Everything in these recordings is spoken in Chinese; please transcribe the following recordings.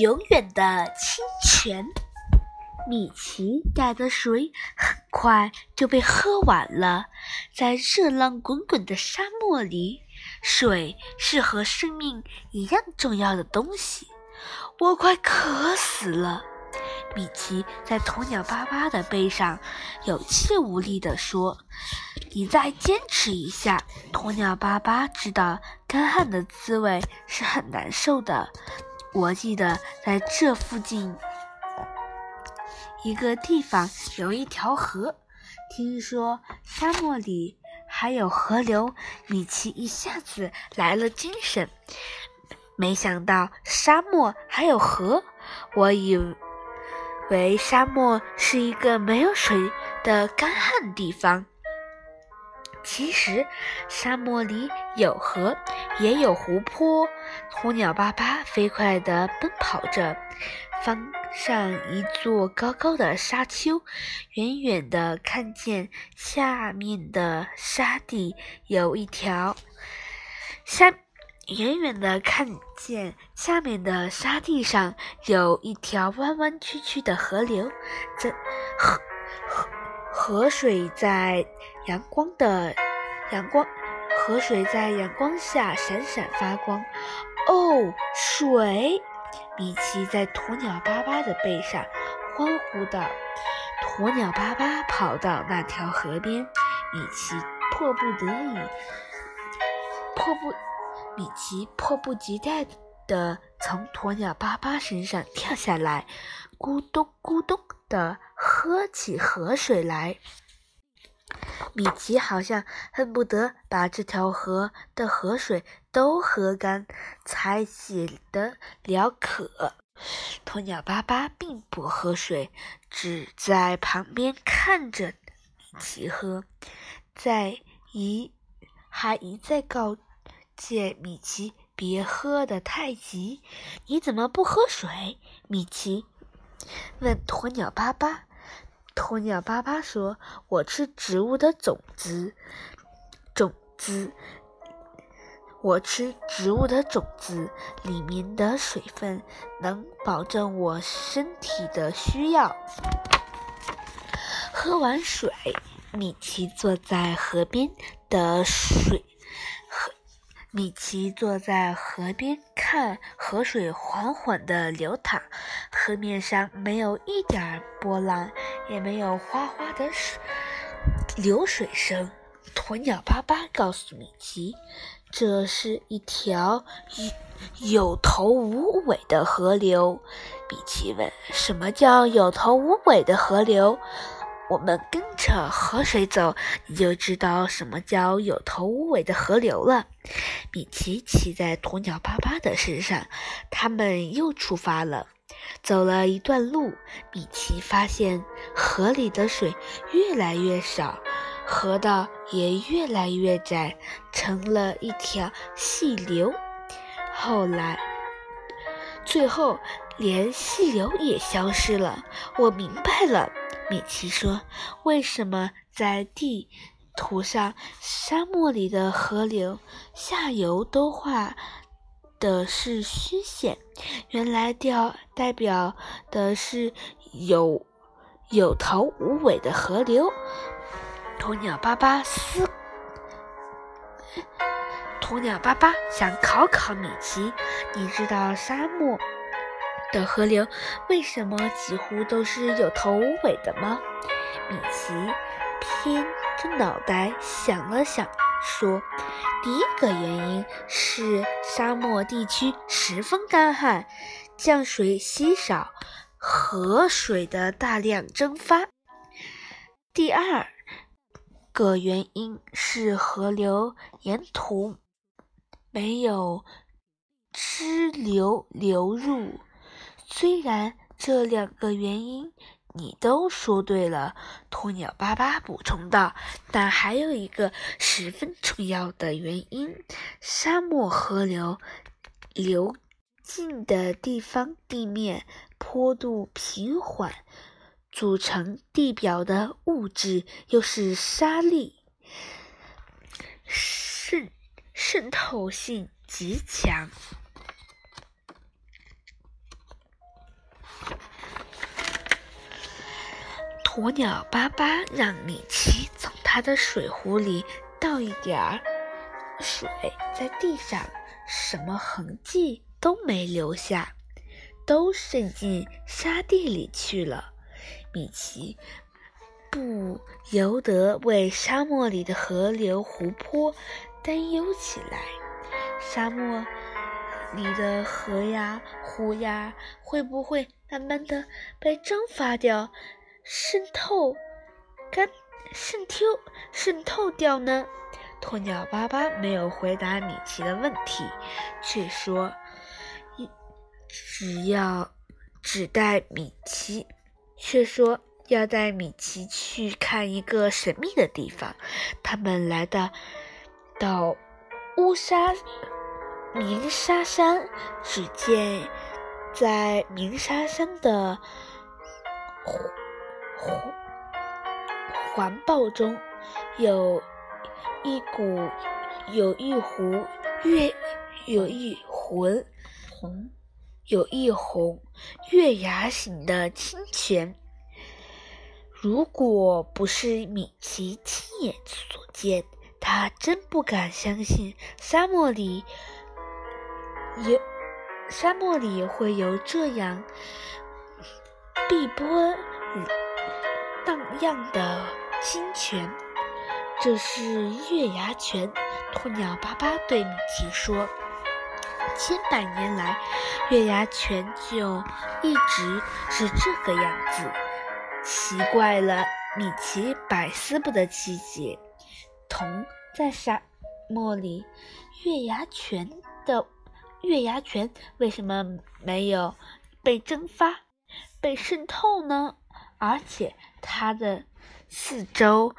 永远的清泉。米奇带的水很快就被喝完了。在热浪滚滚的沙漠里，水是和生命一样重要的东西。我快渴死了！米奇在鸵鸟巴巴的背上有气无力地说：“你再坚持一下。”鸵鸟巴巴知道干旱的滋味是很难受的。我记得在这附近。一个地方有一条河，听说沙漠里还有河流，米奇一下子来了精神。没想到沙漠还有河，我以为沙漠是一个没有水的干旱地方。其实沙漠里有河，也有湖泊。鸵鸟巴巴飞快地奔跑着。翻上一座高高的沙丘，远远的看见下面的沙地有一条下，远远的看见下面的沙地上有一条弯弯曲曲的河流，在河河河水在阳光的阳光，河水在阳光下闪闪发光。哦，水！米奇在鸵鸟巴巴的背上欢呼道：“鸵鸟巴巴跑到那条河边，米奇迫不得已，迫不，米奇迫不及待地从鸵鸟巴巴身上跳下来，咕咚咕咚地喝起河水来。米奇好像恨不得把这条河的河水。”都喝干，才解得了渴。鸵鸟巴巴并不喝水，只在旁边看着米奇喝，在一还一再告诫米奇别喝得太急。你怎么不喝水？米奇问鸵鸟巴巴。鸵鸟巴巴说：“我吃植物的种子，种子。”我吃植物的种子里面的水分，能保证我身体的需要。喝完水，米奇坐在河边的水，米奇坐在河边看河水缓缓地流淌，河面上没有一点波浪，也没有哗哗的水流水声。鸵鸟巴巴告诉米奇。这是一条有头无尾的河流，米奇问：“什么叫有头无尾的河流？”我们跟着河水走，你就知道什么叫有头无尾的河流了。米奇骑在鸵鸟巴巴的身上，他们又出发了。走了一段路，米奇发现河里的水越来越少。河道也越来越窄，成了一条细流。后来，最后连细流也消失了。我明白了，米奇说：“为什么在地图上，沙漠里的河流下游都画的是虚线？原来调代表的是有有头无尾的河流。”鸵鸟巴巴思，鸵鸟巴巴想考考米奇，你知道沙漠的河流为什么几乎都是有头无尾的吗？米奇偏着脑袋想了想，说：“第一个原因是沙漠地区十分干旱，降水稀少，河水的大量蒸发。第二。”个原因是河流沿途没有支流流入。虽然这两个原因你都说对了，鸵鸟巴巴补充道，但还有一个十分重要的原因：沙漠河流流进的地方地面坡度平缓。组成地表的物质又是沙粒，渗渗透性极强。鸵鸟巴巴让米奇从他的水壶里倒一点儿水在地上，什么痕迹都没留下，都渗进沙地里去了。米奇不由得为沙漠里的河流、湖泊担忧起来。沙漠里的河呀、湖呀，会不会慢慢的被蒸发掉、渗透、干、渗透、渗透掉呢？鸵鸟巴巴没有回答米奇的问题，却说：“只要只带米奇。”却说要带米奇去看一个神秘的地方。他们来到到乌沙鸣沙山，只见在鸣沙山的环环抱中有一股有一壶月有一魂红。有一红月牙形的清泉，如果不是米奇亲眼所见，他真不敢相信沙漠里有沙漠里会有这样碧波荡漾的清泉。这是月牙泉，鸵鸟巴巴对米奇说。千百年来，月牙泉就一直是这个样子。奇怪了，米奇百思不得其解。铜在沙漠里，月牙泉的月牙泉为什么没有被蒸发、被渗透呢？而且它的四周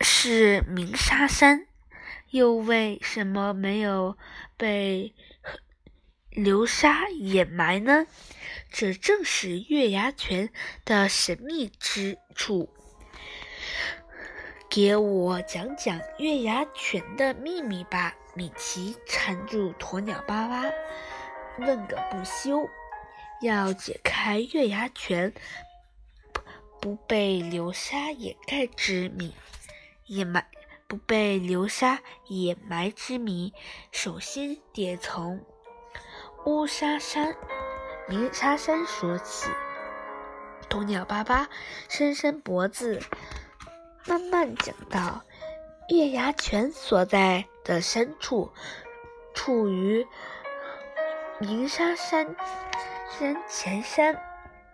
是鸣沙山。又为什么没有被流沙掩埋呢？这正是月牙泉的神秘之处。给我讲讲月牙泉的秘密吧！米奇缠住鸵鸟巴巴，问个不休。要解开月牙泉不被流沙掩盖之谜，掩埋。不被流沙掩埋之谜，首先得从乌沙山、鸣沙山说起。鸵鸟巴巴伸伸脖子，慢慢讲道：月牙泉所在的深处，处于鸣沙山山前山、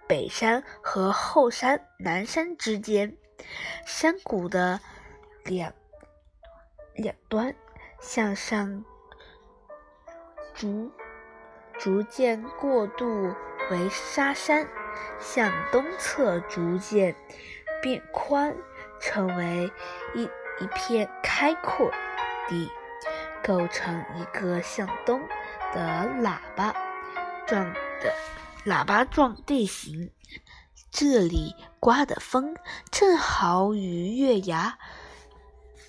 北山和后山南山之间，山谷的两。两端向上逐逐渐过渡为沙山，向东侧逐渐变宽，成为一一片开阔地，构成一个向东的喇叭状的喇叭状地形。这里刮的风正好与月牙。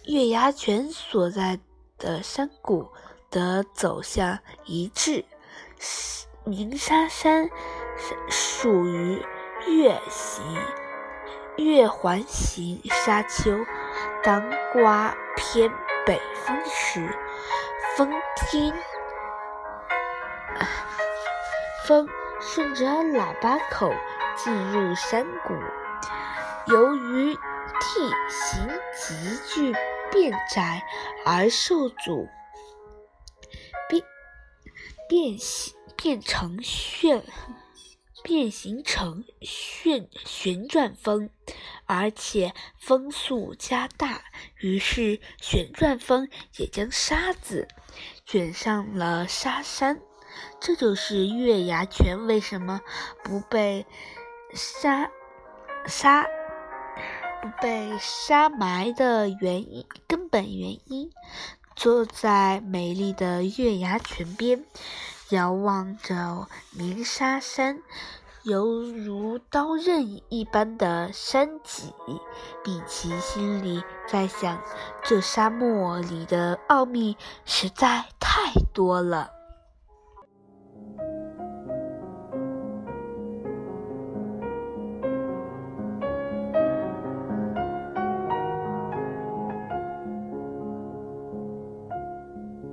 月牙泉所在的山谷的走向一致，鸣沙山属于月形月环形沙丘。当刮偏北风时，风听风顺着喇叭口进入山谷，由于地形急剧。变窄而受阻，变变形变成旋变形成旋旋转风，而且风速加大，于是旋转风也将沙子卷上了沙山。这就是月牙泉为什么不被沙沙。不被沙埋的原因，根本原因。坐在美丽的月牙泉边，遥望着鸣沙山，犹如刀刃一般的山脊。米奇心里在想：这沙漠里的奥秘实在太多了。